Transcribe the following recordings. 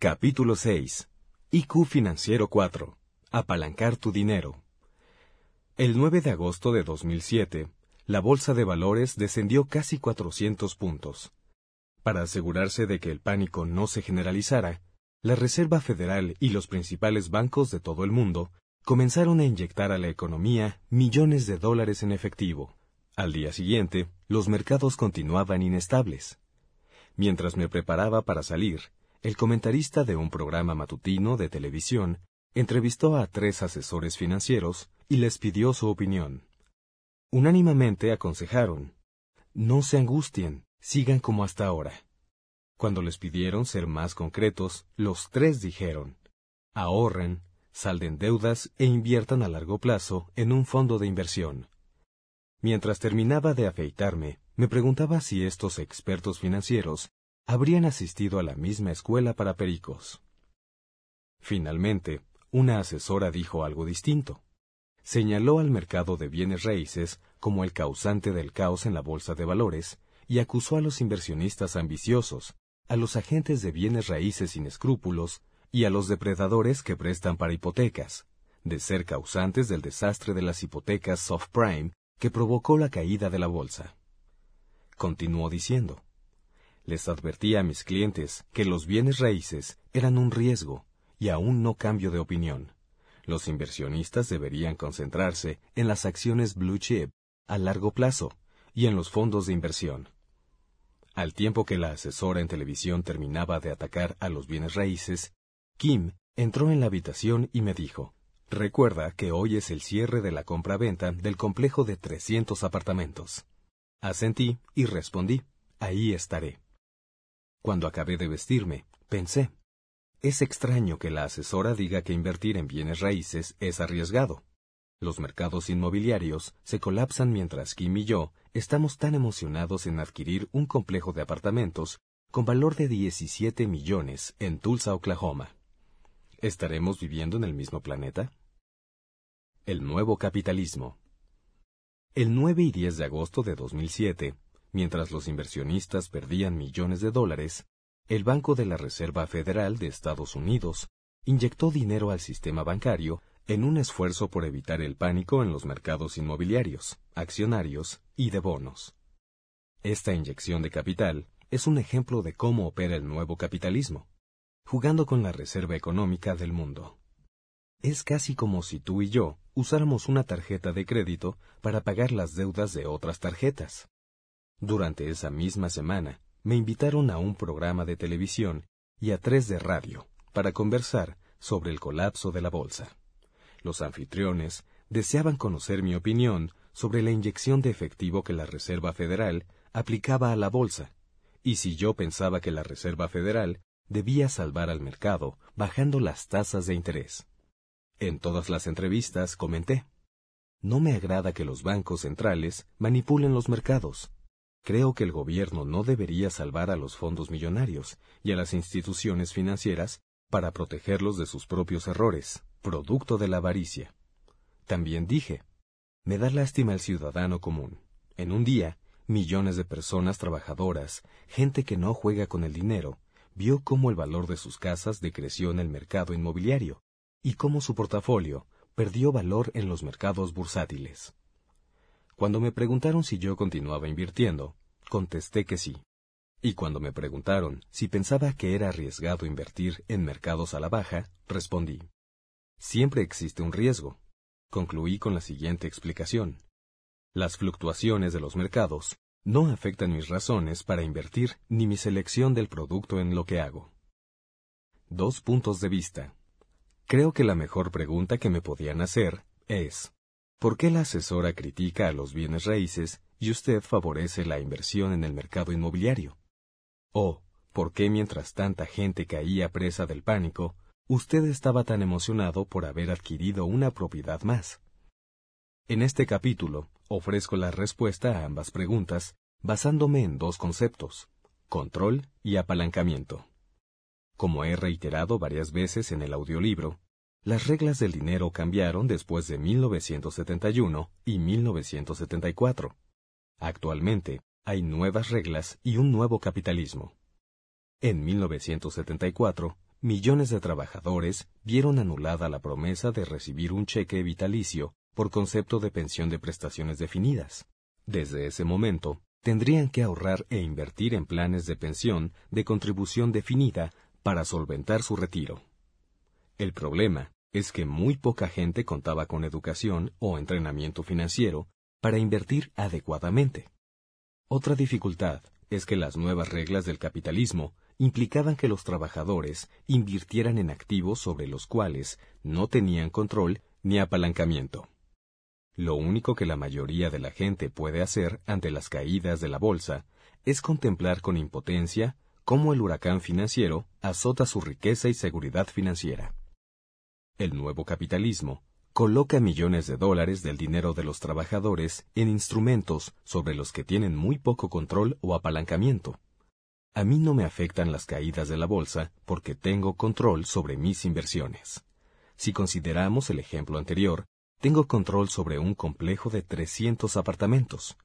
Capítulo 6. IQ Financiero 4. Apalancar tu dinero. El 9 de agosto de 2007, la bolsa de valores descendió casi 400 puntos. Para asegurarse de que el pánico no se generalizara, la Reserva Federal y los principales bancos de todo el mundo comenzaron a inyectar a la economía millones de dólares en efectivo. Al día siguiente, los mercados continuaban inestables. Mientras me preparaba para salir, el comentarista de un programa matutino de televisión entrevistó a tres asesores financieros y les pidió su opinión. Unánimamente aconsejaron, no se angustien, sigan como hasta ahora. Cuando les pidieron ser más concretos, los tres dijeron, ahorren, salden deudas e inviertan a largo plazo en un fondo de inversión. Mientras terminaba de afeitarme, me preguntaba si estos expertos financieros habrían asistido a la misma escuela para pericos. Finalmente, una asesora dijo algo distinto. Señaló al mercado de bienes raíces como el causante del caos en la bolsa de valores y acusó a los inversionistas ambiciosos, a los agentes de bienes raíces sin escrúpulos y a los depredadores que prestan para hipotecas, de ser causantes del desastre de las hipotecas soft prime que provocó la caída de la bolsa. Continuó diciendo, les advertí a mis clientes que los bienes raíces eran un riesgo y aún no cambio de opinión. Los inversionistas deberían concentrarse en las acciones blue chip a largo plazo y en los fondos de inversión. Al tiempo que la asesora en televisión terminaba de atacar a los bienes raíces, Kim entró en la habitación y me dijo, Recuerda que hoy es el cierre de la compra-venta del complejo de 300 apartamentos. Asentí y respondí, ahí estaré. Cuando acabé de vestirme, pensé, es extraño que la asesora diga que invertir en bienes raíces es arriesgado. Los mercados inmobiliarios se colapsan mientras Kim y yo estamos tan emocionados en adquirir un complejo de apartamentos con valor de 17 millones en Tulsa, Oklahoma. ¿Estaremos viviendo en el mismo planeta? El nuevo capitalismo. El 9 y 10 de agosto de 2007, mientras los inversionistas perdían millones de dólares, el Banco de la Reserva Federal de Estados Unidos inyectó dinero al sistema bancario en un esfuerzo por evitar el pánico en los mercados inmobiliarios, accionarios y de bonos. Esta inyección de capital es un ejemplo de cómo opera el nuevo capitalismo, jugando con la reserva económica del mundo. Es casi como si tú y yo usáramos una tarjeta de crédito para pagar las deudas de otras tarjetas. Durante esa misma semana, me invitaron a un programa de televisión y a tres de radio para conversar sobre el colapso de la bolsa. Los anfitriones deseaban conocer mi opinión sobre la inyección de efectivo que la Reserva Federal aplicaba a la bolsa, y si yo pensaba que la Reserva Federal debía salvar al mercado bajando las tasas de interés. En todas las entrevistas comenté, no me agrada que los bancos centrales manipulen los mercados. Creo que el gobierno no debería salvar a los fondos millonarios y a las instituciones financieras para protegerlos de sus propios errores, producto de la avaricia. También dije, me da lástima el ciudadano común. En un día, millones de personas trabajadoras, gente que no juega con el dinero, vio cómo el valor de sus casas decreció en el mercado inmobiliario y cómo su portafolio perdió valor en los mercados bursátiles. Cuando me preguntaron si yo continuaba invirtiendo, contesté que sí. Y cuando me preguntaron si pensaba que era arriesgado invertir en mercados a la baja, respondí. Siempre existe un riesgo. Concluí con la siguiente explicación. Las fluctuaciones de los mercados no afectan mis razones para invertir ni mi selección del producto en lo que hago. Dos puntos de vista. Creo que la mejor pregunta que me podían hacer es, ¿por qué la asesora critica a los bienes raíces y usted favorece la inversión en el mercado inmobiliario? ¿O por qué mientras tanta gente caía presa del pánico, usted estaba tan emocionado por haber adquirido una propiedad más? En este capítulo ofrezco la respuesta a ambas preguntas basándome en dos conceptos, control y apalancamiento. Como he reiterado varias veces en el audiolibro, las reglas del dinero cambiaron después de 1971 y 1974. Actualmente, hay nuevas reglas y un nuevo capitalismo. En 1974, millones de trabajadores vieron anulada la promesa de recibir un cheque vitalicio por concepto de pensión de prestaciones definidas. Desde ese momento, tendrían que ahorrar e invertir en planes de pensión de contribución definida para solventar su retiro. El problema es que muy poca gente contaba con educación o entrenamiento financiero para invertir adecuadamente. Otra dificultad es que las nuevas reglas del capitalismo implicaban que los trabajadores invirtieran en activos sobre los cuales no tenían control ni apalancamiento. Lo único que la mayoría de la gente puede hacer ante las caídas de la bolsa es contemplar con impotencia cómo el huracán financiero azota su riqueza y seguridad financiera. El nuevo capitalismo coloca millones de dólares del dinero de los trabajadores en instrumentos sobre los que tienen muy poco control o apalancamiento. A mí no me afectan las caídas de la bolsa porque tengo control sobre mis inversiones. Si consideramos el ejemplo anterior, tengo control sobre un complejo de 300 apartamentos.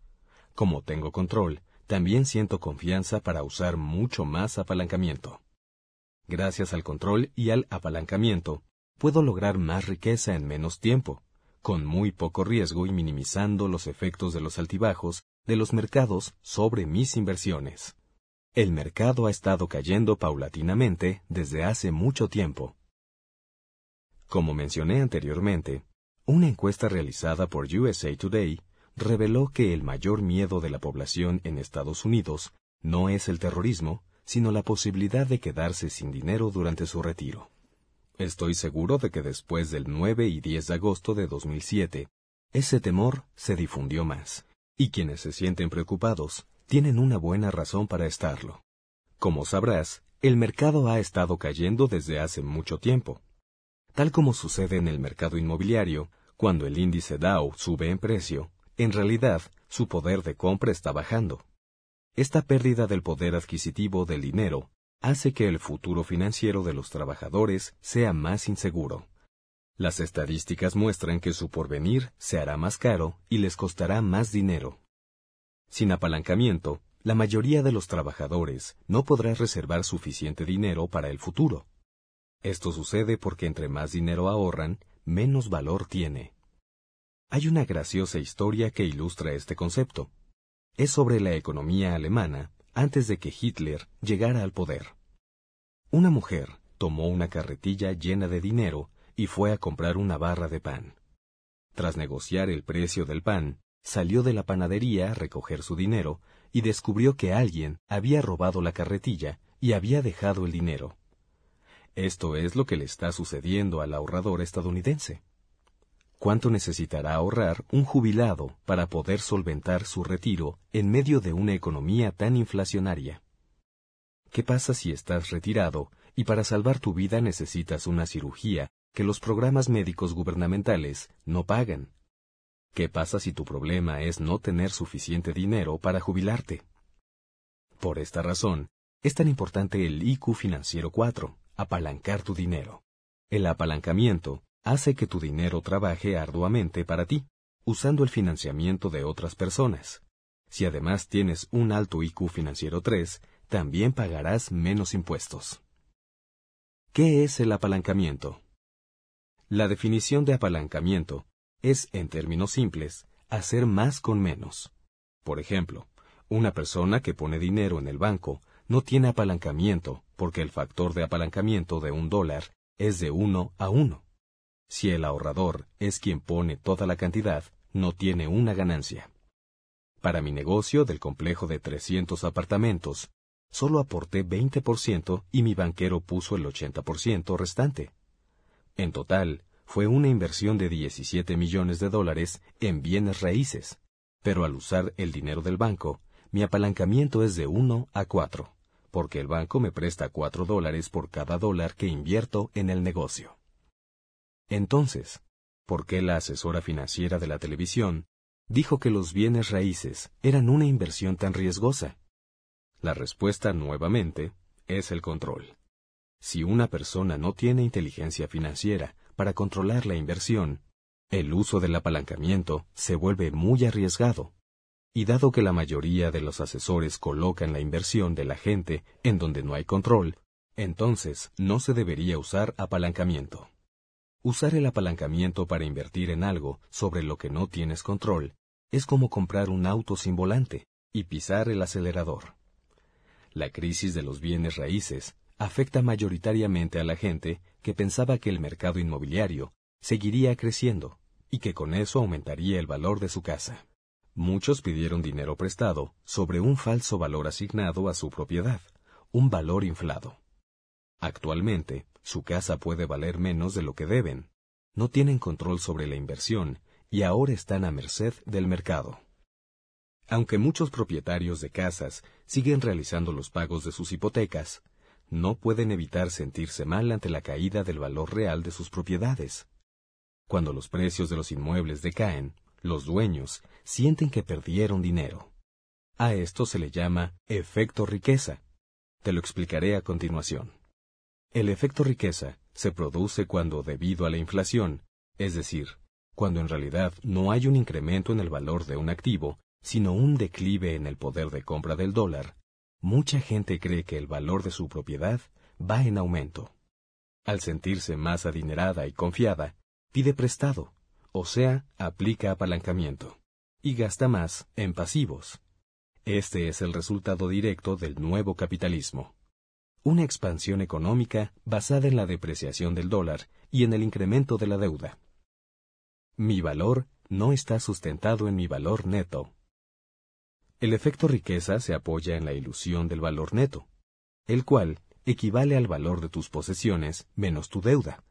Como tengo control, también siento confianza para usar mucho más apalancamiento. Gracias al control y al apalancamiento, puedo lograr más riqueza en menos tiempo, con muy poco riesgo y minimizando los efectos de los altibajos de los mercados sobre mis inversiones. El mercado ha estado cayendo paulatinamente desde hace mucho tiempo. Como mencioné anteriormente, una encuesta realizada por USA Today reveló que el mayor miedo de la población en Estados Unidos no es el terrorismo, sino la posibilidad de quedarse sin dinero durante su retiro. Estoy seguro de que después del 9 y 10 de agosto de 2007, ese temor se difundió más, y quienes se sienten preocupados tienen una buena razón para estarlo. Como sabrás, el mercado ha estado cayendo desde hace mucho tiempo. Tal como sucede en el mercado inmobiliario, cuando el índice Dow sube en precio, en realidad su poder de compra está bajando. Esta pérdida del poder adquisitivo del dinero hace que el futuro financiero de los trabajadores sea más inseguro. Las estadísticas muestran que su porvenir se hará más caro y les costará más dinero. Sin apalancamiento, la mayoría de los trabajadores no podrá reservar suficiente dinero para el futuro. Esto sucede porque entre más dinero ahorran, menos valor tiene. Hay una graciosa historia que ilustra este concepto. Es sobre la economía alemana antes de que Hitler llegara al poder. Una mujer tomó una carretilla llena de dinero y fue a comprar una barra de pan. Tras negociar el precio del pan, salió de la panadería a recoger su dinero y descubrió que alguien había robado la carretilla y había dejado el dinero. Esto es lo que le está sucediendo al ahorrador estadounidense. ¿Cuánto necesitará ahorrar un jubilado para poder solventar su retiro en medio de una economía tan inflacionaria? ¿Qué pasa si estás retirado y para salvar tu vida necesitas una cirugía que los programas médicos gubernamentales no pagan? ¿Qué pasa si tu problema es no tener suficiente dinero para jubilarte? Por esta razón, es tan importante el IQ financiero 4, apalancar tu dinero. El apalancamiento hace que tu dinero trabaje arduamente para ti, usando el financiamiento de otras personas. Si además tienes un alto IQ financiero 3, también pagarás menos impuestos. ¿Qué es el apalancamiento? La definición de apalancamiento es, en términos simples, hacer más con menos. Por ejemplo, una persona que pone dinero en el banco no tiene apalancamiento porque el factor de apalancamiento de un dólar es de uno a uno. Si el ahorrador es quien pone toda la cantidad, no tiene una ganancia. Para mi negocio del complejo de 300 apartamentos, solo aporté 20% y mi banquero puso el 80% restante. En total, fue una inversión de 17 millones de dólares en bienes raíces, pero al usar el dinero del banco, mi apalancamiento es de 1 a 4, porque el banco me presta 4 dólares por cada dólar que invierto en el negocio. Entonces, ¿por qué la asesora financiera de la televisión dijo que los bienes raíces eran una inversión tan riesgosa? La respuesta, nuevamente, es el control. Si una persona no tiene inteligencia financiera para controlar la inversión, el uso del apalancamiento se vuelve muy arriesgado. Y dado que la mayoría de los asesores colocan la inversión de la gente en donde no hay control, entonces no se debería usar apalancamiento. Usar el apalancamiento para invertir en algo sobre lo que no tienes control es como comprar un auto sin volante y pisar el acelerador. La crisis de los bienes raíces afecta mayoritariamente a la gente que pensaba que el mercado inmobiliario seguiría creciendo y que con eso aumentaría el valor de su casa. Muchos pidieron dinero prestado sobre un falso valor asignado a su propiedad, un valor inflado. Actualmente, su casa puede valer menos de lo que deben. No tienen control sobre la inversión y ahora están a merced del mercado. Aunque muchos propietarios de casas siguen realizando los pagos de sus hipotecas, no pueden evitar sentirse mal ante la caída del valor real de sus propiedades. Cuando los precios de los inmuebles decaen, los dueños sienten que perdieron dinero. A esto se le llama efecto riqueza. Te lo explicaré a continuación. El efecto riqueza se produce cuando, debido a la inflación, es decir, cuando en realidad no hay un incremento en el valor de un activo, sino un declive en el poder de compra del dólar, mucha gente cree que el valor de su propiedad va en aumento. Al sentirse más adinerada y confiada, pide prestado, o sea, aplica apalancamiento, y gasta más en pasivos. Este es el resultado directo del nuevo capitalismo una expansión económica basada en la depreciación del dólar y en el incremento de la deuda. Mi valor no está sustentado en mi valor neto. El efecto riqueza se apoya en la ilusión del valor neto, el cual equivale al valor de tus posesiones menos tu deuda.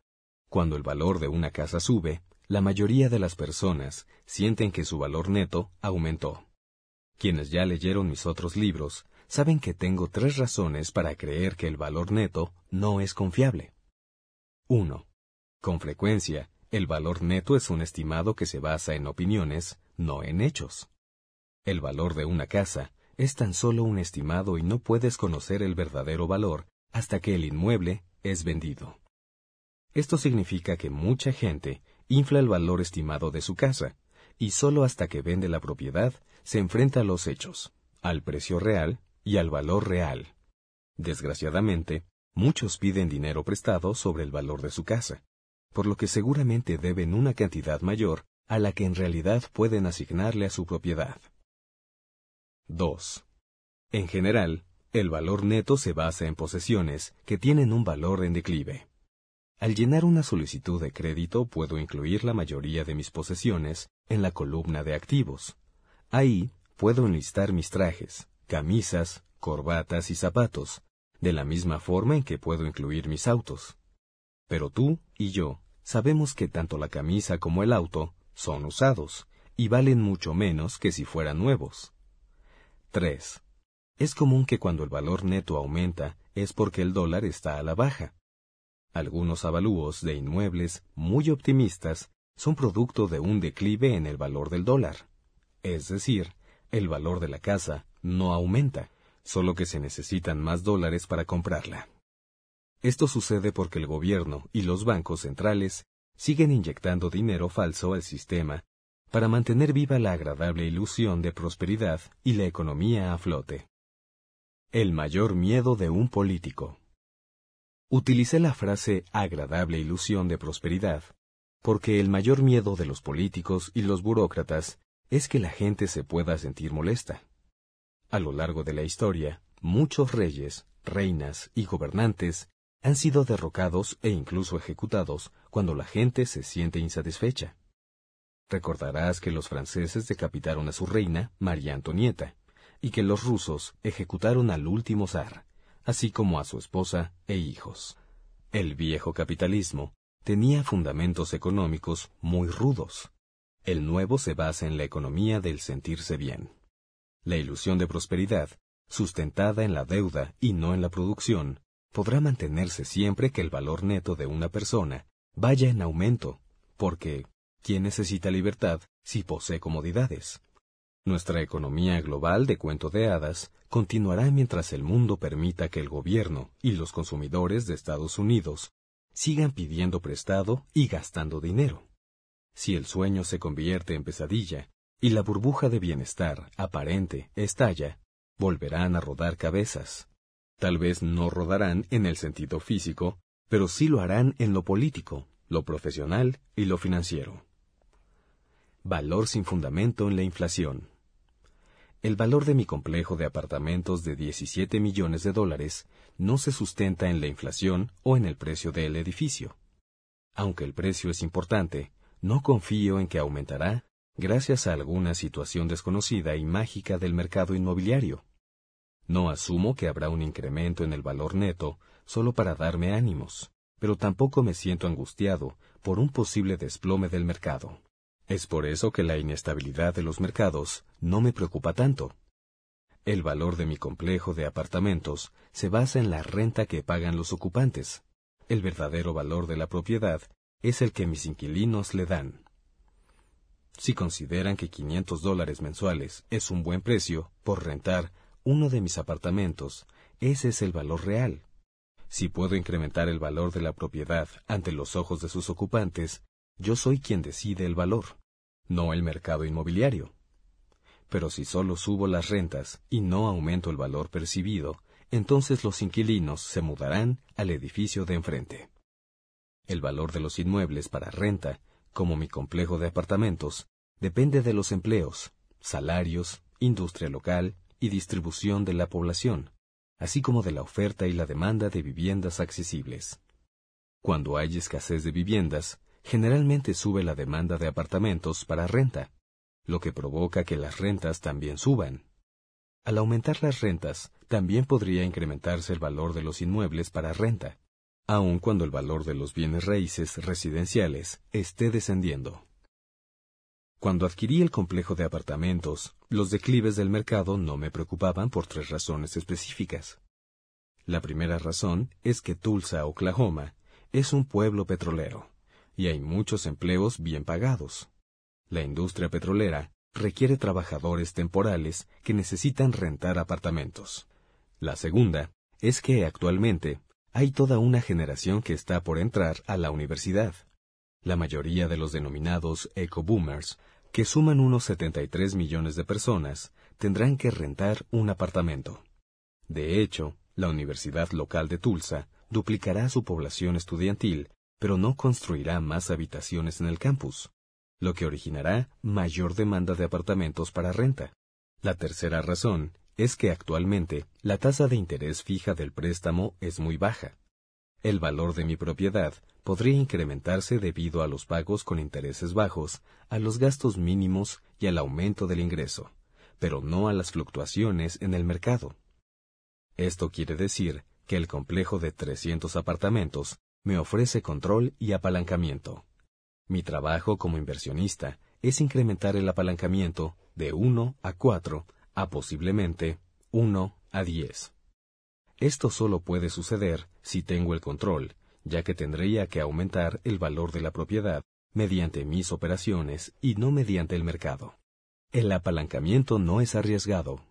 Cuando el valor de una casa sube, la mayoría de las personas sienten que su valor neto aumentó. Quienes ya leyeron mis otros libros saben que tengo tres razones para creer que el valor neto no es confiable. 1. Con frecuencia, el valor neto es un estimado que se basa en opiniones, no en hechos. El valor de una casa es tan solo un estimado y no puedes conocer el verdadero valor hasta que el inmueble es vendido. Esto significa que mucha gente infla el valor estimado de su casa, y solo hasta que vende la propiedad se enfrenta a los hechos, al precio real y al valor real. Desgraciadamente, muchos piden dinero prestado sobre el valor de su casa, por lo que seguramente deben una cantidad mayor a la que en realidad pueden asignarle a su propiedad. 2. En general, el valor neto se basa en posesiones que tienen un valor en declive. Al llenar una solicitud de crédito puedo incluir la mayoría de mis posesiones en la columna de activos. Ahí puedo enlistar mis trajes, camisas, corbatas y zapatos, de la misma forma en que puedo incluir mis autos. Pero tú y yo sabemos que tanto la camisa como el auto son usados y valen mucho menos que si fueran nuevos. 3. Es común que cuando el valor neto aumenta es porque el dólar está a la baja. Algunos avalúos de inmuebles muy optimistas son producto de un declive en el valor del dólar. Es decir, el valor de la casa no aumenta, solo que se necesitan más dólares para comprarla. Esto sucede porque el gobierno y los bancos centrales siguen inyectando dinero falso al sistema para mantener viva la agradable ilusión de prosperidad y la economía a flote. El mayor miedo de un político. Utilicé la frase agradable ilusión de prosperidad porque el mayor miedo de los políticos y los burócratas es que la gente se pueda sentir molesta. A lo largo de la historia, muchos reyes, reinas y gobernantes han sido derrocados e incluso ejecutados cuando la gente se siente insatisfecha. Recordarás que los franceses decapitaron a su reina, María Antonieta, y que los rusos ejecutaron al último zar, así como a su esposa e hijos. El viejo capitalismo tenía fundamentos económicos muy rudos. El nuevo se basa en la economía del sentirse bien. La ilusión de prosperidad, sustentada en la deuda y no en la producción, podrá mantenerse siempre que el valor neto de una persona vaya en aumento, porque ¿quién necesita libertad si posee comodidades? Nuestra economía global de cuento de hadas continuará mientras el mundo permita que el gobierno y los consumidores de Estados Unidos sigan pidiendo prestado y gastando dinero. Si el sueño se convierte en pesadilla y la burbuja de bienestar aparente estalla, volverán a rodar cabezas. Tal vez no rodarán en el sentido físico, pero sí lo harán en lo político, lo profesional y lo financiero. Valor sin fundamento en la inflación. El valor de mi complejo de apartamentos de 17 millones de dólares no se sustenta en la inflación o en el precio del edificio. Aunque el precio es importante, no confío en que aumentará gracias a alguna situación desconocida y mágica del mercado inmobiliario. No asumo que habrá un incremento en el valor neto solo para darme ánimos, pero tampoco me siento angustiado por un posible desplome del mercado. Es por eso que la inestabilidad de los mercados no me preocupa tanto. El valor de mi complejo de apartamentos se basa en la renta que pagan los ocupantes. El verdadero valor de la propiedad es el que mis inquilinos le dan. Si consideran que 500 dólares mensuales es un buen precio por rentar uno de mis apartamentos, ese es el valor real. Si puedo incrementar el valor de la propiedad ante los ojos de sus ocupantes, yo soy quien decide el valor no el mercado inmobiliario. Pero si solo subo las rentas y no aumento el valor percibido, entonces los inquilinos se mudarán al edificio de enfrente. El valor de los inmuebles para renta, como mi complejo de apartamentos, depende de los empleos, salarios, industria local y distribución de la población, así como de la oferta y la demanda de viviendas accesibles. Cuando hay escasez de viviendas, generalmente sube la demanda de apartamentos para renta, lo que provoca que las rentas también suban. Al aumentar las rentas, también podría incrementarse el valor de los inmuebles para renta, aun cuando el valor de los bienes raíces residenciales esté descendiendo. Cuando adquirí el complejo de apartamentos, los declives del mercado no me preocupaban por tres razones específicas. La primera razón es que Tulsa, Oklahoma, es un pueblo petrolero y hay muchos empleos bien pagados. La industria petrolera requiere trabajadores temporales que necesitan rentar apartamentos. La segunda es que actualmente hay toda una generación que está por entrar a la universidad. La mayoría de los denominados eco-boomers, que suman unos 73 millones de personas, tendrán que rentar un apartamento. De hecho, la Universidad Local de Tulsa duplicará su población estudiantil pero no construirá más habitaciones en el campus, lo que originará mayor demanda de apartamentos para renta. La tercera razón es que actualmente la tasa de interés fija del préstamo es muy baja. El valor de mi propiedad podría incrementarse debido a los pagos con intereses bajos, a los gastos mínimos y al aumento del ingreso, pero no a las fluctuaciones en el mercado. Esto quiere decir que el complejo de 300 apartamentos me ofrece control y apalancamiento. Mi trabajo como inversionista es incrementar el apalancamiento de 1 a 4 a posiblemente 1 a 10. Esto solo puede suceder si tengo el control, ya que tendría que aumentar el valor de la propiedad mediante mis operaciones y no mediante el mercado. El apalancamiento no es arriesgado.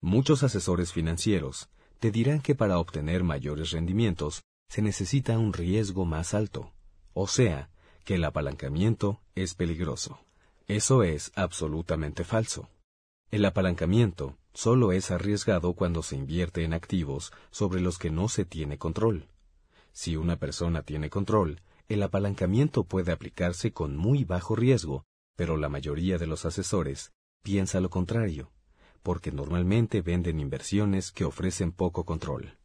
Muchos asesores financieros te dirán que para obtener mayores rendimientos se necesita un riesgo más alto, o sea, que el apalancamiento es peligroso. Eso es absolutamente falso. El apalancamiento solo es arriesgado cuando se invierte en activos sobre los que no se tiene control. Si una persona tiene control, el apalancamiento puede aplicarse con muy bajo riesgo, pero la mayoría de los asesores piensa lo contrario, porque normalmente venden inversiones que ofrecen poco control.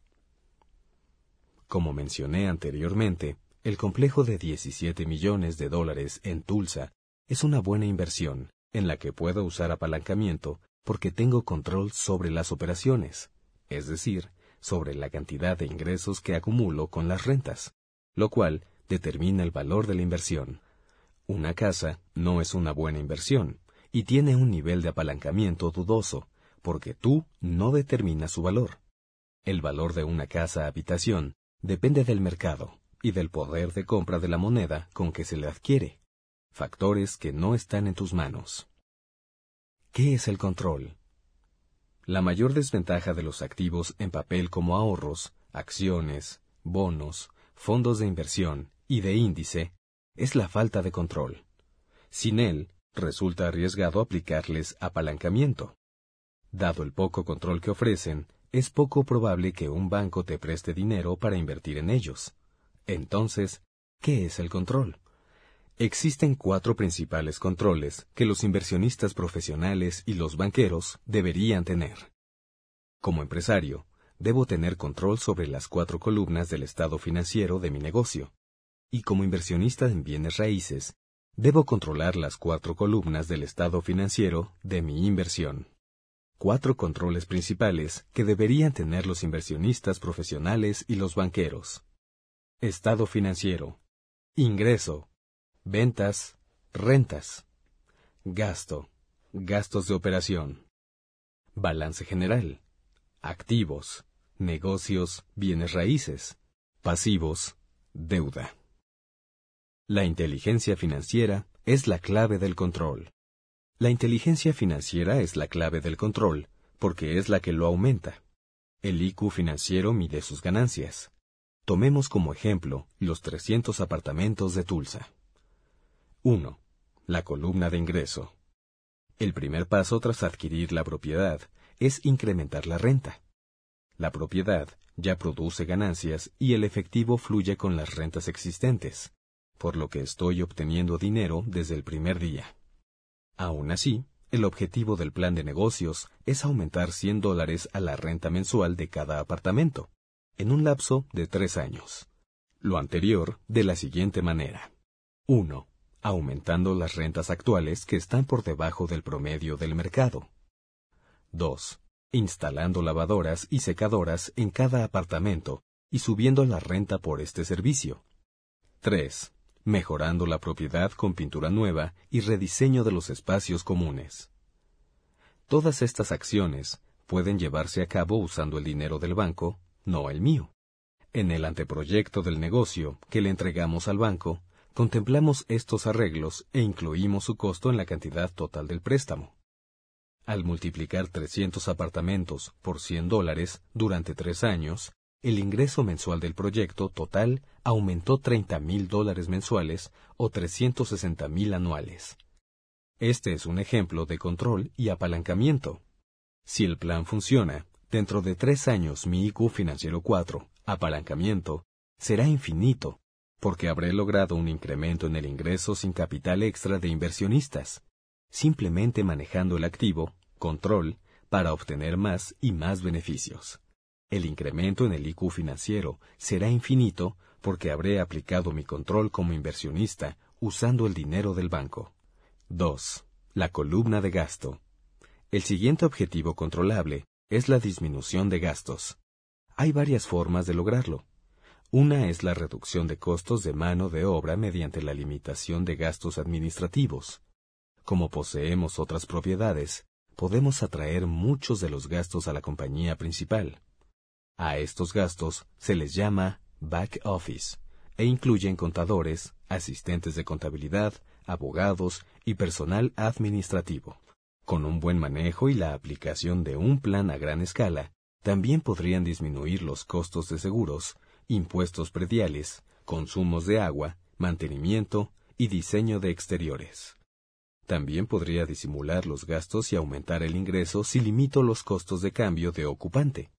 Como mencioné anteriormente, el complejo de 17 millones de dólares en Tulsa es una buena inversión en la que puedo usar apalancamiento porque tengo control sobre las operaciones, es decir, sobre la cantidad de ingresos que acumulo con las rentas, lo cual determina el valor de la inversión. Una casa no es una buena inversión y tiene un nivel de apalancamiento dudoso, porque tú no determinas su valor. El valor de una casa habitación depende del mercado y del poder de compra de la moneda con que se le adquiere, factores que no están en tus manos. ¿Qué es el control? La mayor desventaja de los activos en papel como ahorros, acciones, bonos, fondos de inversión y de índice es la falta de control. Sin él, resulta arriesgado aplicarles apalancamiento. Dado el poco control que ofrecen, es poco probable que un banco te preste dinero para invertir en ellos. Entonces, ¿qué es el control? Existen cuatro principales controles que los inversionistas profesionales y los banqueros deberían tener. Como empresario, debo tener control sobre las cuatro columnas del estado financiero de mi negocio. Y como inversionista en bienes raíces, debo controlar las cuatro columnas del estado financiero de mi inversión. Cuatro controles principales que deberían tener los inversionistas profesionales y los banqueros. Estado financiero. Ingreso, ventas, rentas, gasto, gastos de operación, balance general, activos, negocios, bienes raíces, pasivos, deuda. La inteligencia financiera es la clave del control. La inteligencia financiera es la clave del control porque es la que lo aumenta. El IQ financiero mide sus ganancias. Tomemos como ejemplo los 300 apartamentos de Tulsa. 1. La columna de ingreso. El primer paso tras adquirir la propiedad es incrementar la renta. La propiedad ya produce ganancias y el efectivo fluye con las rentas existentes, por lo que estoy obteniendo dinero desde el primer día. Aún así, el objetivo del plan de negocios es aumentar 100 dólares a la renta mensual de cada apartamento, en un lapso de tres años. Lo anterior de la siguiente manera. 1 aumentando las rentas actuales que están por debajo del promedio del mercado. 2. Instalando lavadoras y secadoras en cada apartamento y subiendo la renta por este servicio. 3. Mejorando la propiedad con pintura nueva y rediseño de los espacios comunes. Todas estas acciones pueden llevarse a cabo usando el dinero del banco, no el mío. En el anteproyecto del negocio que le entregamos al banco, contemplamos estos arreglos e incluimos su costo en la cantidad total del préstamo. Al multiplicar 300 apartamentos por 100 dólares durante tres años, el ingreso mensual del proyecto total aumentó 30 mil dólares mensuales o 360 mil anuales. Este es un ejemplo de control y apalancamiento. Si el plan funciona, dentro de tres años mi IQ financiero 4, apalancamiento, será infinito porque habré logrado un incremento en el ingreso sin capital extra de inversionistas, simplemente manejando el activo, control, para obtener más y más beneficios. El incremento en el IQ financiero será infinito porque habré aplicado mi control como inversionista usando el dinero del banco. 2. La columna de gasto. El siguiente objetivo controlable es la disminución de gastos. Hay varias formas de lograrlo. Una es la reducción de costos de mano de obra mediante la limitación de gastos administrativos. Como poseemos otras propiedades, podemos atraer muchos de los gastos a la compañía principal. A estos gastos se les llama back office e incluyen contadores, asistentes de contabilidad, abogados y personal administrativo. Con un buen manejo y la aplicación de un plan a gran escala, también podrían disminuir los costos de seguros, impuestos prediales, consumos de agua, mantenimiento y diseño de exteriores. También podría disimular los gastos y aumentar el ingreso si limito los costos de cambio de ocupante,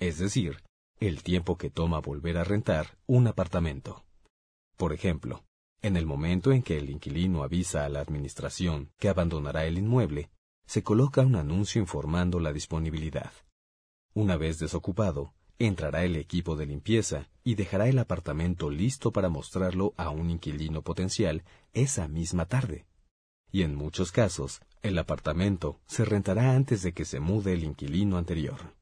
es decir, el tiempo que toma volver a rentar un apartamento. Por ejemplo, en el momento en que el inquilino avisa a la administración que abandonará el inmueble, se coloca un anuncio informando la disponibilidad. Una vez desocupado, entrará el equipo de limpieza y dejará el apartamento listo para mostrarlo a un inquilino potencial esa misma tarde. Y en muchos casos, el apartamento se rentará antes de que se mude el inquilino anterior.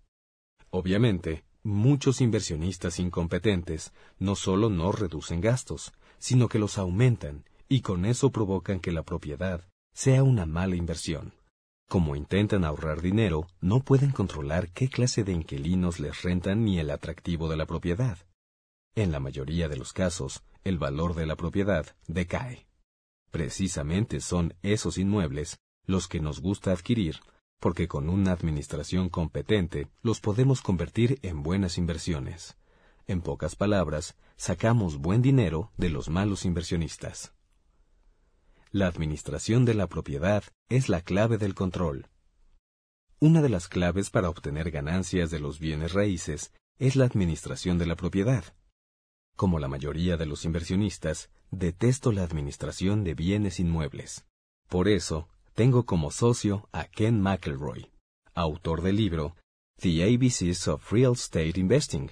Obviamente, muchos inversionistas incompetentes no solo no reducen gastos, sino que los aumentan y con eso provocan que la propiedad sea una mala inversión. Como intentan ahorrar dinero, no pueden controlar qué clase de inquilinos les rentan ni el atractivo de la propiedad. En la mayoría de los casos, el valor de la propiedad decae. Precisamente son esos inmuebles los que nos gusta adquirir, porque con una administración competente los podemos convertir en buenas inversiones. En pocas palabras, sacamos buen dinero de los malos inversionistas. La administración de la propiedad es la clave del control. una de las claves para obtener ganancias de los bienes raíces es la administración de la propiedad. Como la mayoría de los inversionistas, detesto la administración de bienes inmuebles. Por eso, tengo como socio a Ken McElroy, autor del libro The ABCs of Real Estate Investing.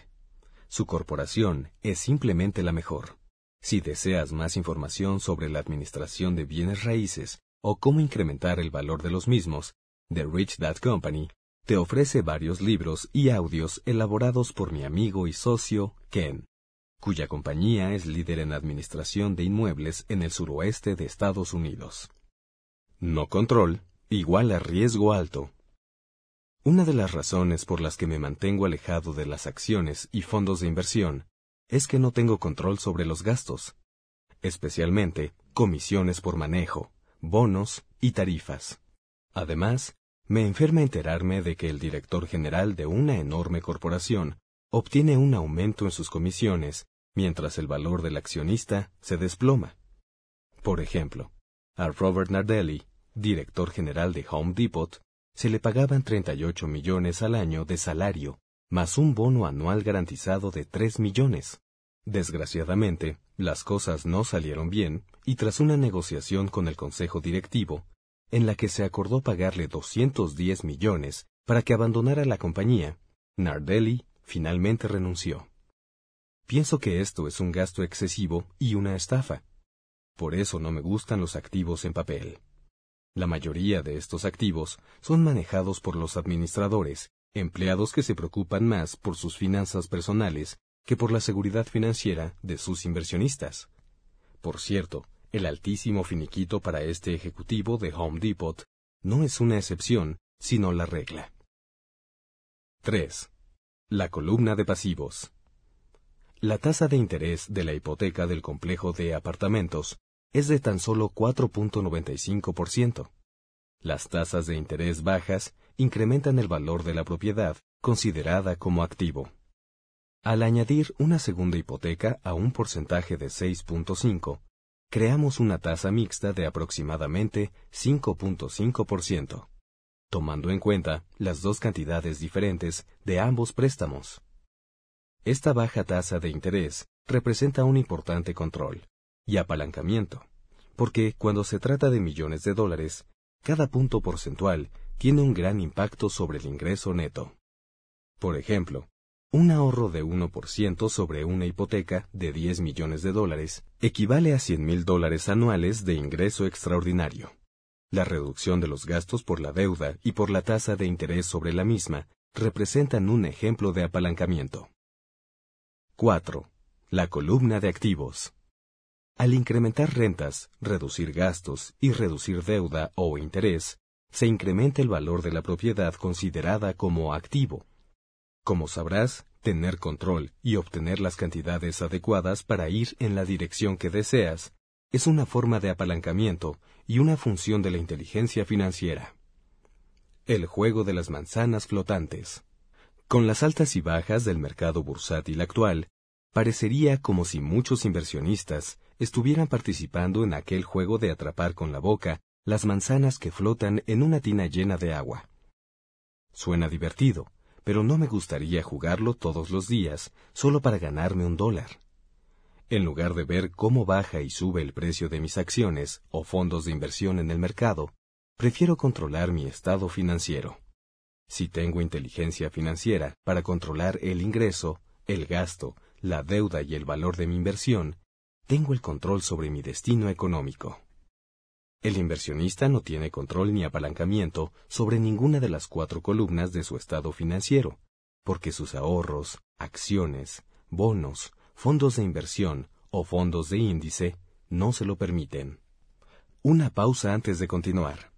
Su corporación es simplemente la mejor. Si deseas más información sobre la administración de bienes raíces o cómo incrementar el valor de los mismos, The Rich Dad Company te ofrece varios libros y audios elaborados por mi amigo y socio Ken cuya compañía es líder en administración de inmuebles en el suroeste de Estados Unidos. No control igual a riesgo alto. Una de las razones por las que me mantengo alejado de las acciones y fondos de inversión es que no tengo control sobre los gastos, especialmente comisiones por manejo, bonos y tarifas. Además, me enferma enterarme de que el director general de una enorme corporación obtiene un aumento en sus comisiones mientras el valor del accionista se desploma. Por ejemplo, a Robert Nardelli, director general de Home Depot, se le pagaban 38 millones al año de salario, más un bono anual garantizado de 3 millones. Desgraciadamente, las cosas no salieron bien y tras una negociación con el consejo directivo, en la que se acordó pagarle 210 millones para que abandonara la compañía, Nardelli finalmente renunció. Pienso que esto es un gasto excesivo y una estafa. Por eso no me gustan los activos en papel. La mayoría de estos activos son manejados por los administradores, empleados que se preocupan más por sus finanzas personales que por la seguridad financiera de sus inversionistas. Por cierto, el altísimo finiquito para este ejecutivo de Home Depot no es una excepción, sino la regla. 3. La columna de pasivos. La tasa de interés de la hipoteca del complejo de apartamentos es de tan solo 4.95%. Las tasas de interés bajas incrementan el valor de la propiedad considerada como activo. Al añadir una segunda hipoteca a un porcentaje de 6.5, creamos una tasa mixta de aproximadamente 5.5%, tomando en cuenta las dos cantidades diferentes de ambos préstamos. Esta baja tasa de interés representa un importante control y apalancamiento, porque cuando se trata de millones de dólares, cada punto porcentual tiene un gran impacto sobre el ingreso neto. Por ejemplo, un ahorro de 1% sobre una hipoteca de 10 millones de dólares equivale a 100 mil dólares anuales de ingreso extraordinario. La reducción de los gastos por la deuda y por la tasa de interés sobre la misma representan un ejemplo de apalancamiento. 4. La columna de activos. Al incrementar rentas, reducir gastos y reducir deuda o interés, se incrementa el valor de la propiedad considerada como activo. Como sabrás, tener control y obtener las cantidades adecuadas para ir en la dirección que deseas es una forma de apalancamiento y una función de la inteligencia financiera. El juego de las manzanas flotantes. Con las altas y bajas del mercado bursátil actual, parecería como si muchos inversionistas estuvieran participando en aquel juego de atrapar con la boca las manzanas que flotan en una tina llena de agua. Suena divertido, pero no me gustaría jugarlo todos los días solo para ganarme un dólar. En lugar de ver cómo baja y sube el precio de mis acciones o fondos de inversión en el mercado, prefiero controlar mi estado financiero. Si tengo inteligencia financiera para controlar el ingreso, el gasto, la deuda y el valor de mi inversión, tengo el control sobre mi destino económico. El inversionista no tiene control ni apalancamiento sobre ninguna de las cuatro columnas de su estado financiero, porque sus ahorros, acciones, bonos, fondos de inversión o fondos de índice no se lo permiten. Una pausa antes de continuar.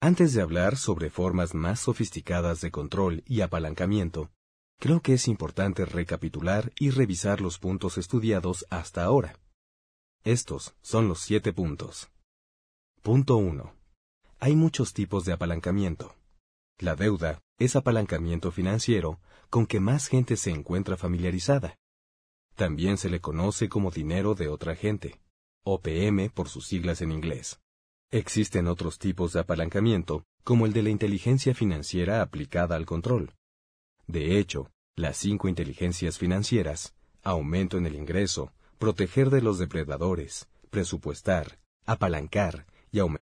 Antes de hablar sobre formas más sofisticadas de control y apalancamiento, creo que es importante recapitular y revisar los puntos estudiados hasta ahora. Estos son los siete puntos. Punto 1. Hay muchos tipos de apalancamiento. La deuda es apalancamiento financiero con que más gente se encuentra familiarizada. También se le conoce como dinero de otra gente, OPM por sus siglas en inglés. Existen otros tipos de apalancamiento como el de la inteligencia financiera aplicada al control. De hecho, las cinco inteligencias financieras, aumento en el ingreso, proteger de los depredadores, presupuestar, apalancar y aumentar